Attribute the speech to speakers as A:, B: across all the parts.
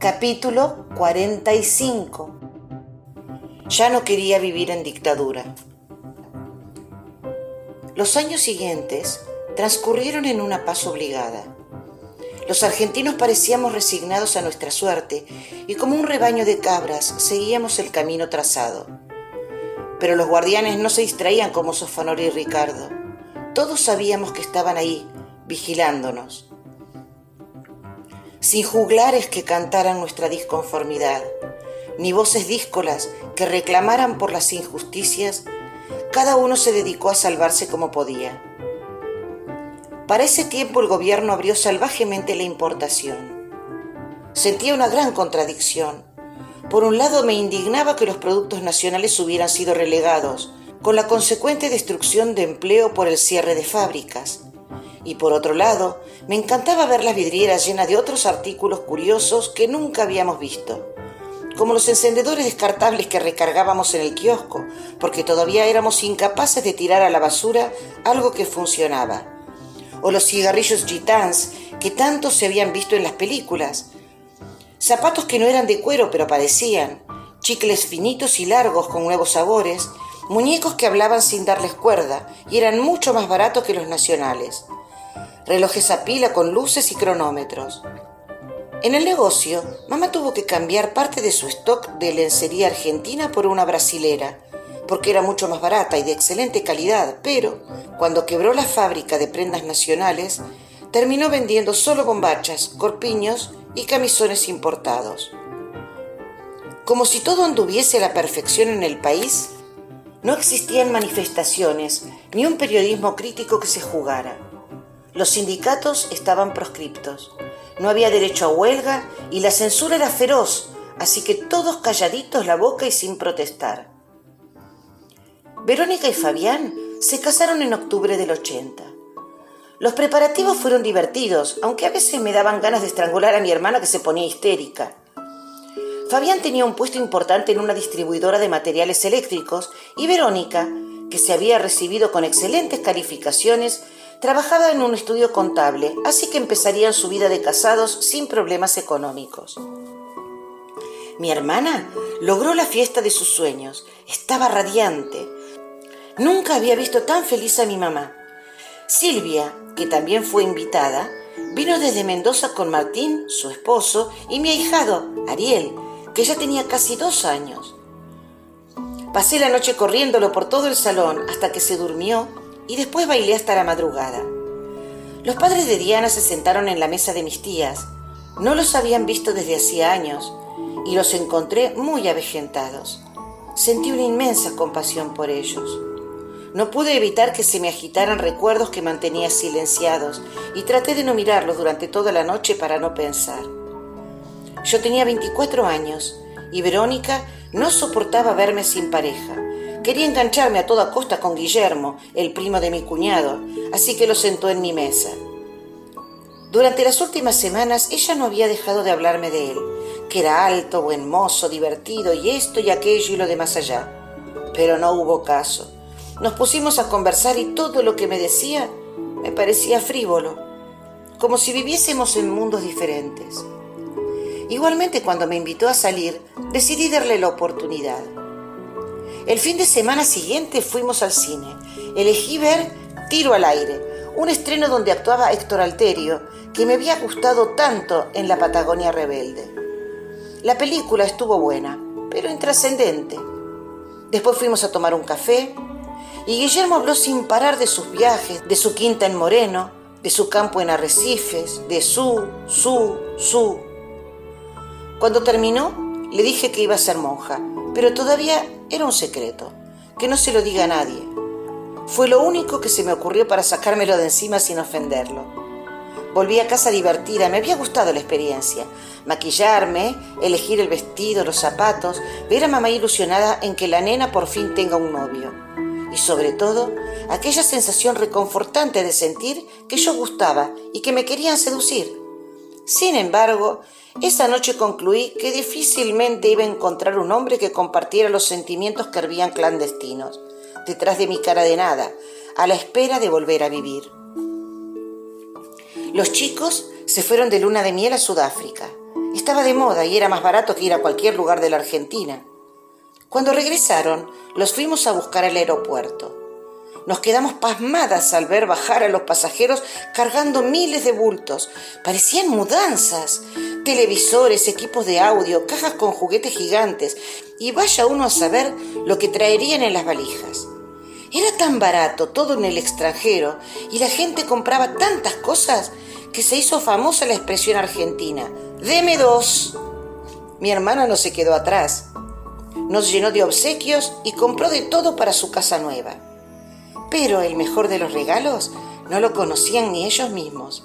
A: Capítulo 45 Ya no quería vivir en dictadura. Los años siguientes transcurrieron en una paz obligada. Los argentinos parecíamos resignados a nuestra suerte y como un rebaño de cabras seguíamos el camino trazado. Pero los guardianes no se distraían como Sofanor y Ricardo. Todos sabíamos que estaban ahí, vigilándonos. Sin juglares que cantaran nuestra disconformidad, ni voces díscolas que reclamaran por las injusticias, cada uno se dedicó a salvarse como podía. Para ese tiempo el gobierno abrió salvajemente la importación. Sentía una gran contradicción. Por un lado me indignaba que los productos nacionales hubieran sido relegados, con la consecuente destrucción de empleo por el cierre de fábricas. Y por otro lado, me encantaba ver las vidrieras llenas de otros artículos curiosos que nunca habíamos visto, como los encendedores descartables que recargábamos en el kiosco, porque todavía éramos incapaces de tirar a la basura algo que funcionaba. O los cigarrillos gitans que tanto se habían visto en las películas. Zapatos que no eran de cuero pero parecían, chicles finitos y largos con nuevos sabores, muñecos que hablaban sin darles cuerda y eran mucho más baratos que los nacionales, relojes a pila con luces y cronómetros. En el negocio, mamá tuvo que cambiar parte de su stock de lencería argentina por una brasilera, porque era mucho más barata y de excelente calidad, pero cuando quebró la fábrica de prendas nacionales, terminó vendiendo solo bombachas, corpiños y camisones importados. Como si todo anduviese a la perfección en el país, no existían manifestaciones ni un periodismo crítico que se jugara. Los sindicatos estaban proscriptos, no había derecho a huelga y la censura era feroz, así que todos calladitos la boca y sin protestar. Verónica y Fabián se casaron en octubre del 80. Los preparativos fueron divertidos, aunque a veces me daban ganas de estrangular a mi hermana que se ponía histérica. Fabián tenía un puesto importante en una distribuidora de materiales eléctricos y Verónica, que se había recibido con excelentes calificaciones, trabajaba en un estudio contable, así que empezarían su vida de casados sin problemas económicos. Mi hermana logró la fiesta de sus sueños, estaba radiante, Nunca había visto tan feliz a mi mamá. Silvia, que también fue invitada, vino desde Mendoza con Martín, su esposo, y mi ahijado, Ariel, que ya tenía casi dos años. Pasé la noche corriéndolo por todo el salón hasta que se durmió y después bailé hasta la madrugada. Los padres de Diana se sentaron en la mesa de mis tías. No los habían visto desde hacía años y los encontré muy avejentados. Sentí una inmensa compasión por ellos. No pude evitar que se me agitaran recuerdos que mantenía silenciados y traté de no mirarlos durante toda la noche para no pensar. Yo tenía 24 años y Verónica no soportaba verme sin pareja. Quería engancharme a toda costa con Guillermo, el primo de mi cuñado, así que lo sentó en mi mesa. Durante las últimas semanas ella no había dejado de hablarme de él, que era alto, buen mozo, divertido y esto y aquello y lo de más allá. Pero no hubo caso. Nos pusimos a conversar y todo lo que me decía me parecía frívolo, como si viviésemos en mundos diferentes. Igualmente cuando me invitó a salir, decidí darle la oportunidad. El fin de semana siguiente fuimos al cine. Elegí ver Tiro al aire, un estreno donde actuaba Héctor Alterio, que me había gustado tanto en La Patagonia Rebelde. La película estuvo buena, pero intrascendente. Después fuimos a tomar un café, y Guillermo habló sin parar de sus viajes, de su quinta en Moreno, de su campo en Arrecifes, de su, su, su. Cuando terminó, le dije que iba a ser monja, pero todavía era un secreto, que no se lo diga a nadie. Fue lo único que se me ocurrió para sacármelo de encima sin ofenderlo. Volví a casa divertida, me había gustado la experiencia. Maquillarme, elegir el vestido, los zapatos, ver a mamá ilusionada en que la nena por fin tenga un novio y sobre todo aquella sensación reconfortante de sentir que yo gustaba y que me querían seducir. Sin embargo, esa noche concluí que difícilmente iba a encontrar un hombre que compartiera los sentimientos que hervían clandestinos, detrás de mi cara de nada, a la espera de volver a vivir. Los chicos se fueron de luna de miel a Sudáfrica. Estaba de moda y era más barato que ir a cualquier lugar de la Argentina. Cuando regresaron, los fuimos a buscar al aeropuerto. Nos quedamos pasmadas al ver bajar a los pasajeros cargando miles de bultos. Parecían mudanzas. Televisores, equipos de audio, cajas con juguetes gigantes. Y vaya uno a saber lo que traerían en las valijas. Era tan barato todo en el extranjero y la gente compraba tantas cosas que se hizo famosa la expresión argentina. Deme dos. Mi hermana no se quedó atrás. Nos llenó de obsequios y compró de todo para su casa nueva. Pero el mejor de los regalos no lo conocían ni ellos mismos.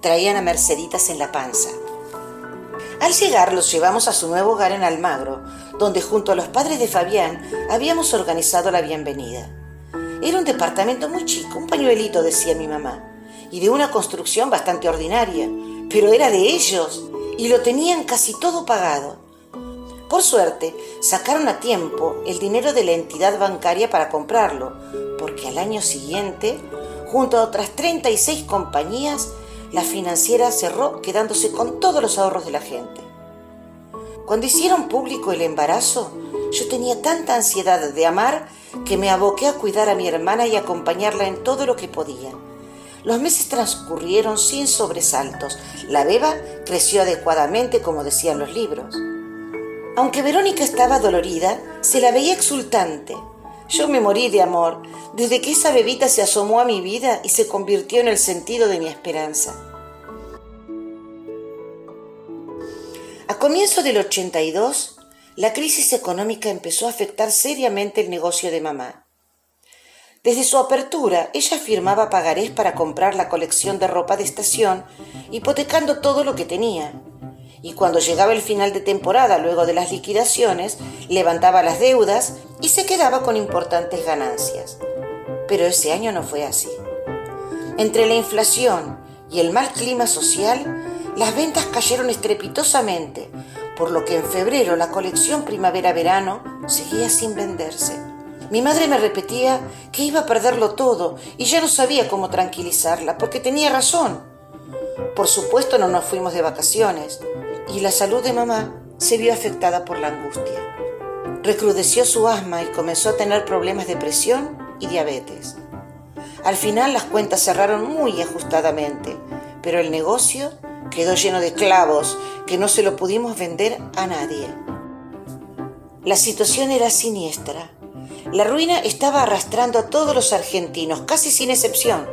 A: Traían a Merceditas en la panza. Al llegar los llevamos a su nuevo hogar en Almagro, donde junto a los padres de Fabián habíamos organizado la bienvenida. Era un departamento muy chico, un pañuelito, decía mi mamá, y de una construcción bastante ordinaria, pero era de ellos y lo tenían casi todo pagado. Por suerte, sacaron a tiempo el dinero de la entidad bancaria para comprarlo, porque al año siguiente, junto a otras 36 compañías, la financiera cerró quedándose con todos los ahorros de la gente. Cuando hicieron público el embarazo, yo tenía tanta ansiedad de amar que me aboqué a cuidar a mi hermana y acompañarla en todo lo que podía. Los meses transcurrieron sin sobresaltos. La beba creció adecuadamente como decían los libros. Aunque Verónica estaba dolorida, se la veía exultante. Yo me morí de amor desde que esa bebita se asomó a mi vida y se convirtió en el sentido de mi esperanza. A comienzo del 82, la crisis económica empezó a afectar seriamente el negocio de mamá. Desde su apertura, ella firmaba pagarés para comprar la colección de ropa de estación, hipotecando todo lo que tenía y cuando llegaba el final de temporada luego de las liquidaciones, levantaba las deudas y se quedaba con importantes ganancias. Pero ese año no fue así. Entre la inflación y el mal clima social, las ventas cayeron estrepitosamente, por lo que en febrero la colección primavera-verano seguía sin venderse. Mi madre me repetía que iba a perderlo todo y ya no sabía cómo tranquilizarla, porque tenía razón. Por supuesto no nos fuimos de vacaciones, y la salud de mamá se vio afectada por la angustia. Recrudeció su asma y comenzó a tener problemas de presión y diabetes. Al final las cuentas cerraron muy ajustadamente, pero el negocio quedó lleno de clavos que no se lo pudimos vender a nadie. La situación era siniestra. La ruina estaba arrastrando a todos los argentinos, casi sin excepción.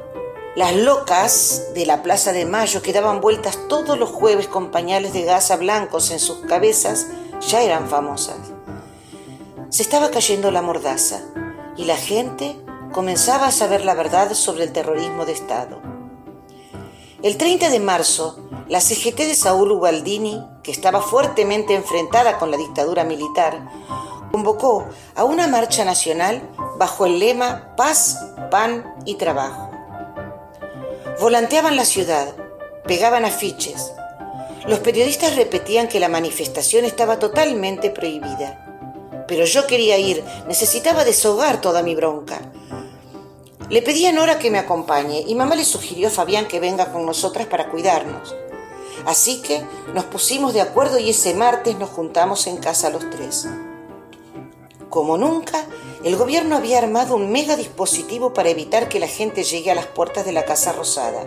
A: Las locas de la Plaza de Mayo que daban vueltas todos los jueves con pañales de gasa blancos en sus cabezas ya eran famosas. Se estaba cayendo la mordaza y la gente comenzaba a saber la verdad sobre el terrorismo de Estado. El 30 de marzo, la CGT de Saúl Ubaldini, que estaba fuertemente enfrentada con la dictadura militar, convocó a una marcha nacional bajo el lema Paz, Pan y Trabajo. Volanteaban la ciudad, pegaban afiches. Los periodistas repetían que la manifestación estaba totalmente prohibida. Pero yo quería ir, necesitaba deshogar toda mi bronca. Le pedí a Nora que me acompañe y mamá le sugirió a Fabián que venga con nosotras para cuidarnos. Así que nos pusimos de acuerdo y ese martes nos juntamos en casa los tres. Como nunca, el gobierno había armado un mega dispositivo para evitar que la gente llegue a las puertas de la Casa Rosada.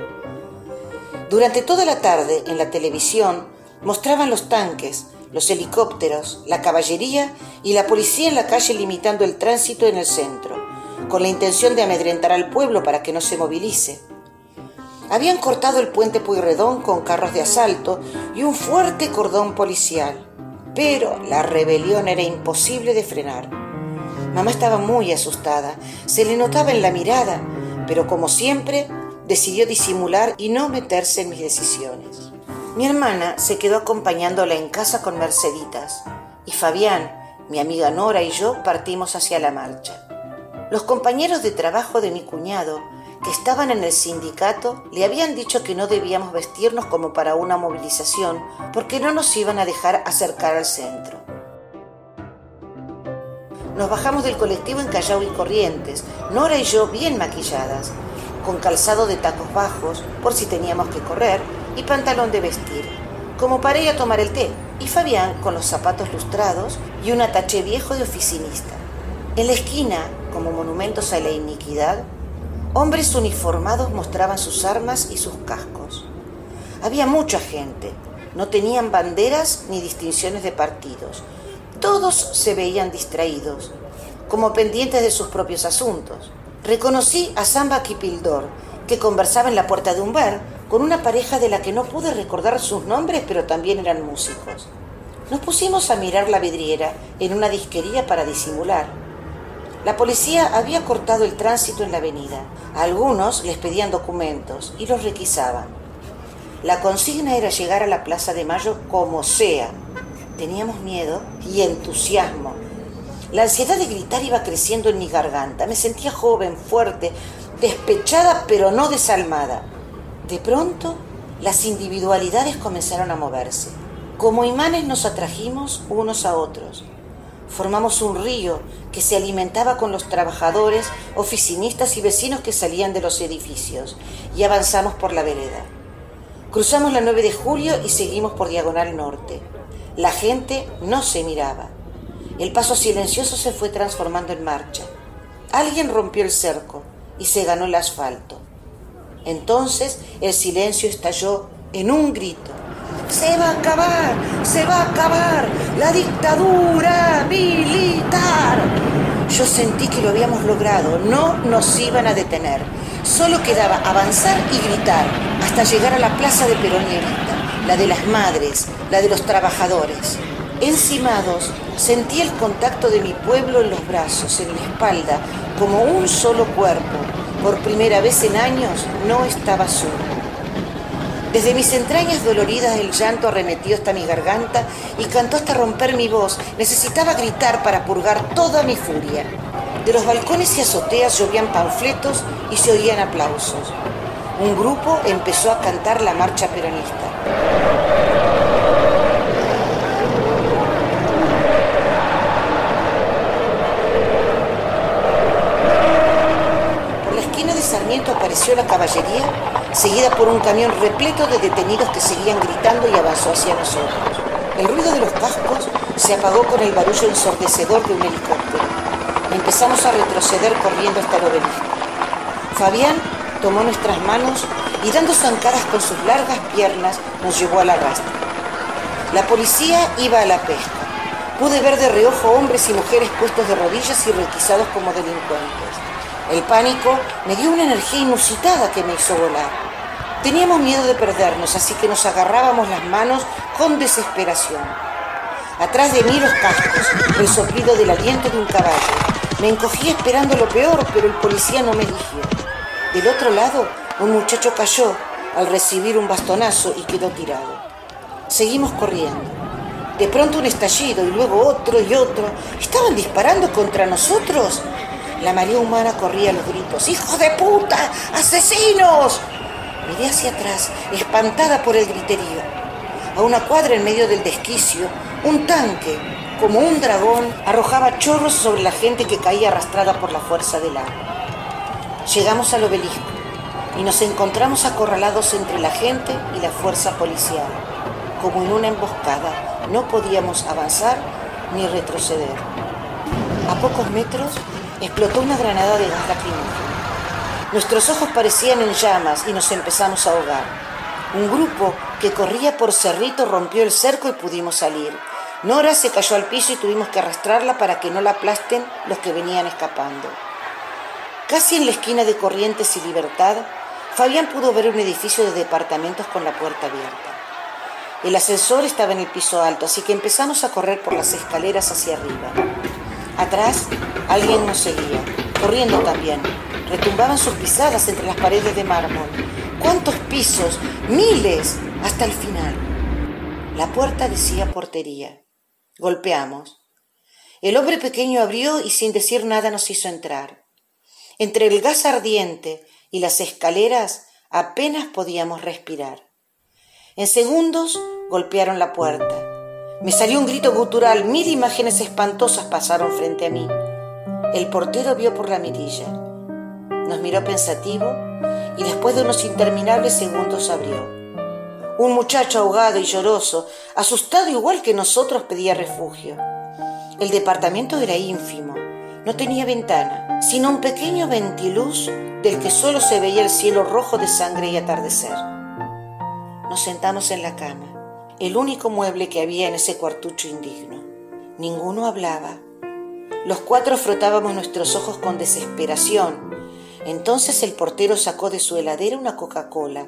A: Durante toda la tarde, en la televisión, mostraban los tanques, los helicópteros, la caballería y la policía en la calle limitando el tránsito en el centro, con la intención de amedrentar al pueblo para que no se movilice. Habían cortado el puente Puyredón con carros de asalto y un fuerte cordón policial pero la rebelión era imposible de frenar. Mamá estaba muy asustada, se le notaba en la mirada, pero como siempre decidió disimular y no meterse en mis decisiones. Mi hermana se quedó acompañándola en casa con Merceditas y Fabián, mi amiga Nora y yo partimos hacia la marcha. Los compañeros de trabajo de mi cuñado que estaban en el sindicato le habían dicho que no debíamos vestirnos como para una movilización porque no nos iban a dejar acercar al centro. Nos bajamos del colectivo en Callao y Corrientes, Nora y yo bien maquilladas, con calzado de tacos bajos por si teníamos que correr y pantalón de vestir. como para ir a tomar el té, y Fabián con los zapatos lustrados y un ataché viejo de oficinista. En la esquina, como monumentos a la iniquidad, hombres uniformados mostraban sus armas y sus cascos. Había mucha gente, no tenían banderas ni distinciones de partidos. Todos se veían distraídos, como pendientes de sus propios asuntos. Reconocí a Samba Kipildor, que conversaba en la puerta de un bar con una pareja de la que no pude recordar sus nombres, pero también eran músicos. Nos pusimos a mirar la vidriera en una disquería para disimular. La policía había cortado el tránsito en la avenida. Algunos les pedían documentos y los requisaban. La consigna era llegar a la Plaza de Mayo como sea. Teníamos miedo y entusiasmo. La ansiedad de gritar iba creciendo en mi garganta. Me sentía joven, fuerte, despechada pero no desalmada. De pronto, las individualidades comenzaron a moverse. Como imanes nos atrajimos unos a otros. Formamos un río que se alimentaba con los trabajadores, oficinistas y vecinos que salían de los edificios y avanzamos por la vereda. Cruzamos la 9 de julio y seguimos por Diagonal Norte. La gente no se miraba. El paso silencioso se fue transformando en marcha. Alguien rompió el cerco y se ganó el asfalto. Entonces el silencio estalló en un grito. Se va a acabar, se va a acabar la dictadura militar. Yo sentí que lo habíamos logrado, no nos iban a detener. Solo quedaba avanzar y gritar hasta llegar a la plaza de Perón la de las madres, la de los trabajadores. Encimados, sentí el contacto de mi pueblo en los brazos, en la espalda, como un solo cuerpo. Por primera vez en años no estaba solo. Desde mis entrañas doloridas el llanto arremetió hasta mi garganta y cantó hasta romper mi voz. Necesitaba gritar para purgar toda mi furia. De los balcones y azoteas llovían panfletos y se oían aplausos. Un grupo empezó a cantar la marcha peronista. Por la esquina de Sarmiento apareció la caballería seguida por un camión repleto de detenidos que seguían gritando y avanzó hacia nosotros. El ruido de los cascos se apagó con el barullo ensordecedor de un helicóptero. Empezamos a retroceder corriendo hasta el obelisco. Fabián tomó nuestras manos y dando zancadas con sus largas piernas nos llevó a la rastra. La policía iba a la pesca. Pude ver de reojo hombres y mujeres puestos de rodillas y requisados como delincuentes. El pánico me dio una energía inusitada que me hizo volar. Teníamos miedo de perdernos, así que nos agarrábamos las manos con desesperación. Atrás de mí los cascos, el soplido del aliento de un caballo. Me encogí esperando lo peor, pero el policía no me eligió. Del otro lado, un muchacho cayó al recibir un bastonazo y quedó tirado. Seguimos corriendo. De pronto un estallido y luego otro y otro. ¿Estaban disparando contra nosotros? La María Humana corría a los gritos. ¡Hijos de puta! ¡Asesinos! Miré hacia atrás, espantada por el griterío. A una cuadra en medio del desquicio, un tanque, como un dragón, arrojaba chorros sobre la gente que caía arrastrada por la fuerza del agua. Llegamos al obelisco y nos encontramos acorralados entre la gente y la fuerza policial. Como en una emboscada, no podíamos avanzar ni retroceder. A pocos metros explotó una granada de gas lacrimógeno. Nuestros ojos parecían en llamas y nos empezamos a ahogar. Un grupo que corría por Cerrito rompió el cerco y pudimos salir. Nora se cayó al piso y tuvimos que arrastrarla para que no la aplasten los que venían escapando. Casi en la esquina de Corrientes y Libertad, Fabián pudo ver un edificio de departamentos con la puerta abierta. El ascensor estaba en el piso alto, así que empezamos a correr por las escaleras hacia arriba. Atrás, alguien nos seguía, corriendo también, Retumbaban sus pisadas entre las paredes de mármol. ¿Cuántos pisos? Miles. Hasta el final. La puerta decía portería. Golpeamos. El hombre pequeño abrió y sin decir nada nos hizo entrar. Entre el gas ardiente y las escaleras apenas podíamos respirar. En segundos golpearon la puerta. Me salió un grito gutural, mil imágenes espantosas pasaron frente a mí. El portero vio por la mirilla. Nos miró pensativo y después de unos interminables segundos abrió. Un muchacho ahogado y lloroso, asustado igual que nosotros, pedía refugio. El departamento era ínfimo, no tenía ventana, sino un pequeño ventiluz del que solo se veía el cielo rojo de sangre y atardecer. Nos sentamos en la cama, el único mueble que había en ese cuartucho indigno. Ninguno hablaba. Los cuatro frotábamos nuestros ojos con desesperación. Entonces el portero sacó de su heladera una Coca-Cola,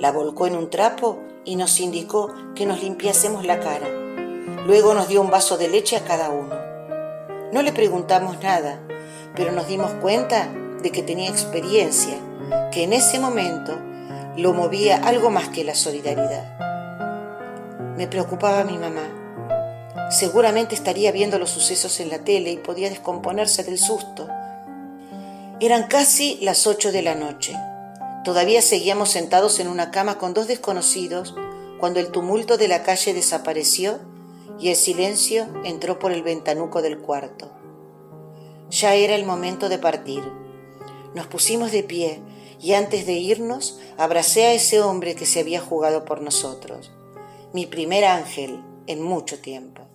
A: la volcó en un trapo y nos indicó que nos limpiásemos la cara. Luego nos dio un vaso de leche a cada uno. No le preguntamos nada, pero nos dimos cuenta de que tenía experiencia, que en ese momento lo movía algo más que la solidaridad. Me preocupaba mi mamá. Seguramente estaría viendo los sucesos en la tele y podía descomponerse del susto. Eran casi las ocho de la noche. Todavía seguíamos sentados en una cama con dos desconocidos cuando el tumulto de la calle desapareció y el silencio entró por el ventanuco del cuarto. Ya era el momento de partir. Nos pusimos de pie y antes de irnos abracé a ese hombre que se había jugado por nosotros, mi primer ángel en mucho tiempo.